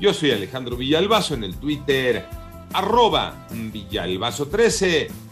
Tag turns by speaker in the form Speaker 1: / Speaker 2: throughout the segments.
Speaker 1: Yo soy Alejandro Villalbazo en el Twitter, arroba Villalbazo13.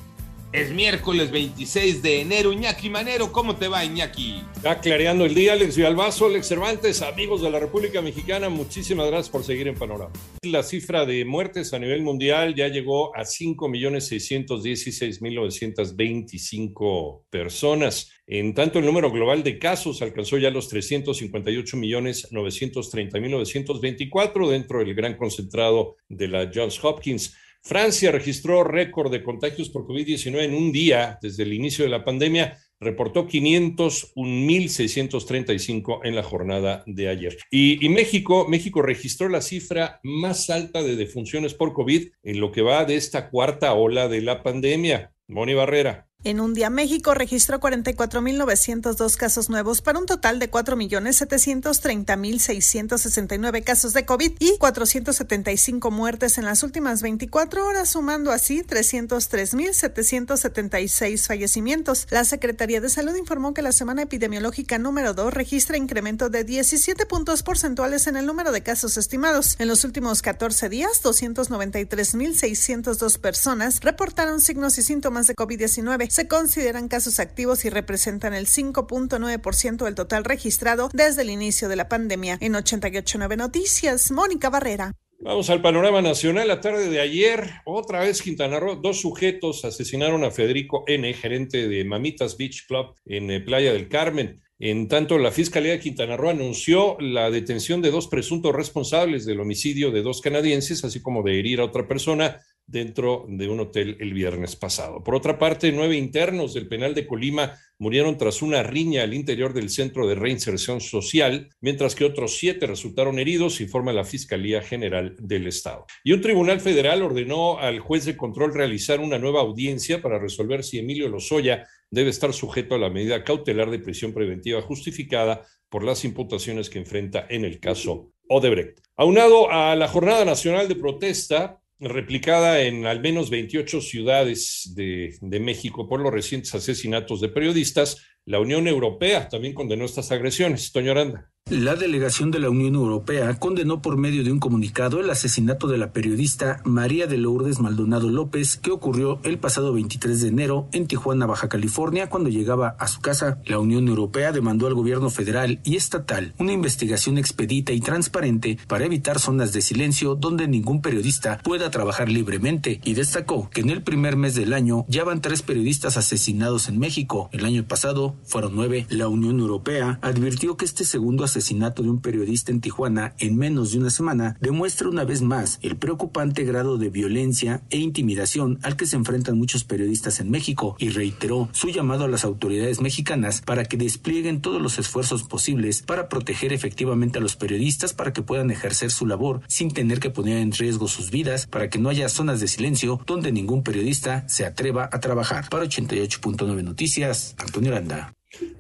Speaker 1: Es miércoles 26 de enero. Iñaki Manero, ¿cómo te va, Iñaki?
Speaker 2: Está clareando el día, Alex Villalbazo, Alex Cervantes, amigos de la República Mexicana, muchísimas gracias por seguir en Panorama. La cifra de muertes a nivel mundial ya llegó a 5.616.925 personas. En tanto, el número global de casos alcanzó ya los 358.930.924 dentro del gran concentrado de la Johns Hopkins. Francia registró récord de contagios por COVID-19 en un día desde el inicio de la pandemia. Reportó 501.635 en la jornada de ayer. Y, México, México registró la cifra más alta de defunciones por COVID en lo que va de esta cuarta ola de la pandemia. Moni Barrera.
Speaker 3: En un día, México registró 44.902 casos nuevos para un total de 4.730.669 casos de COVID y 475 muertes en las últimas 24 horas, sumando así 303.776 fallecimientos. La Secretaría de Salud informó que la semana epidemiológica número 2 registra incremento de 17 puntos porcentuales en el número de casos estimados. En los últimos 14 días, 293.602 personas reportaron signos y síntomas de COVID-19 se consideran casos activos y representan el 5.9% del total registrado desde el inicio de la pandemia. En 889 Noticias, Mónica Barrera.
Speaker 2: Vamos al panorama nacional. La tarde de ayer, otra vez Quintana Roo, dos sujetos asesinaron a Federico N., gerente de Mamitas Beach Club en eh, Playa del Carmen. En tanto, la Fiscalía de Quintana Roo anunció la detención de dos presuntos responsables del homicidio de dos canadienses, así como de herir a otra persona dentro de un hotel el viernes pasado. Por otra parte, nueve internos del penal de Colima murieron tras una riña al interior del Centro de Reinserción Social, mientras que otros siete resultaron heridos, informa la Fiscalía General del Estado. Y un tribunal federal ordenó al juez de control realizar una nueva audiencia para resolver si Emilio Lozoya debe estar sujeto a la medida cautelar de prisión preventiva justificada por las imputaciones que enfrenta en el caso Odebrecht. Aunado a la Jornada Nacional de Protesta, replicada en al menos 28 ciudades de, México por los recientes asesinatos de periodistas, la Unión Europea también condenó estas agresiones. Toño Aranda.
Speaker 4: La delegación de la Unión Europea condenó por medio de un comunicado el asesinato de la periodista María de Lourdes Maldonado López, que ocurrió el pasado 23 de enero en Tijuana, Baja California, cuando llegaba a su casa. La Unión Europea demandó al gobierno federal y estatal una investigación expedita y transparente para evitar zonas de silencio donde ningún periodista pueda trabajar libremente y destacó que en el primer mes del año ya van tres periodistas asesinados en México. El año pasado fueron nueve. La Unión Europea advirtió que este segundo asesinato de un periodista en Tijuana en menos de una semana demuestra una vez más el preocupante grado de violencia e intimidación al que se enfrentan muchos periodistas en México y reiteró su llamado a las autoridades mexicanas para que desplieguen todos los esfuerzos posibles para proteger efectivamente a los periodistas para que puedan ejercer su labor sin tener que poner en riesgo sus vidas, para que no haya zonas de silencio donde ningún periodista se atreva a trabajar. Para 88.9 Noticias, Antonio Aranda.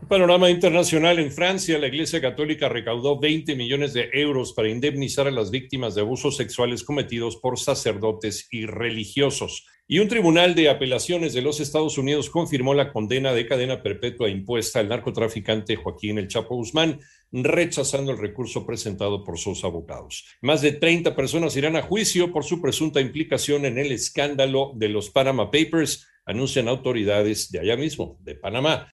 Speaker 2: Panorama internacional en Francia, la Iglesia Católica recaudó 20 millones de euros para indemnizar a las víctimas de abusos sexuales cometidos por sacerdotes y religiosos. Y un tribunal de apelaciones de los Estados Unidos confirmó la condena de cadena perpetua impuesta al narcotraficante Joaquín El Chapo Guzmán, rechazando el recurso presentado por sus abogados. Más de 30 personas irán a juicio por su presunta implicación en el escándalo de los Panama Papers, anuncian autoridades de allá mismo, de Panamá.